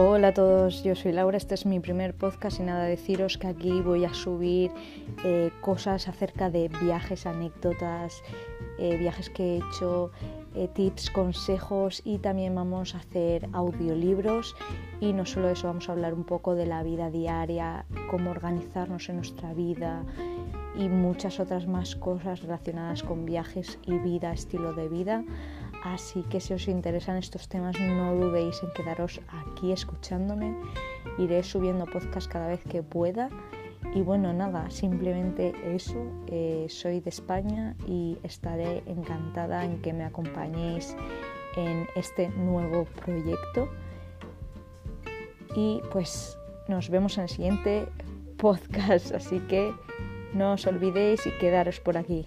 Hola a todos, yo soy Laura, este es mi primer podcast y nada, deciros que aquí voy a subir eh, cosas acerca de viajes, anécdotas, eh, viajes que he hecho, eh, tips, consejos y también vamos a hacer audiolibros y no solo eso, vamos a hablar un poco de la vida diaria, cómo organizarnos en nuestra vida y muchas otras más cosas relacionadas con viajes y vida, estilo de vida. Así que si os interesan estos temas no dudéis en quedaros aquí escuchándome. Iré subiendo podcast cada vez que pueda. Y bueno, nada, simplemente eso. Eh, soy de España y estaré encantada en que me acompañéis en este nuevo proyecto. Y pues nos vemos en el siguiente podcast. Así que no os olvidéis y quedaros por aquí.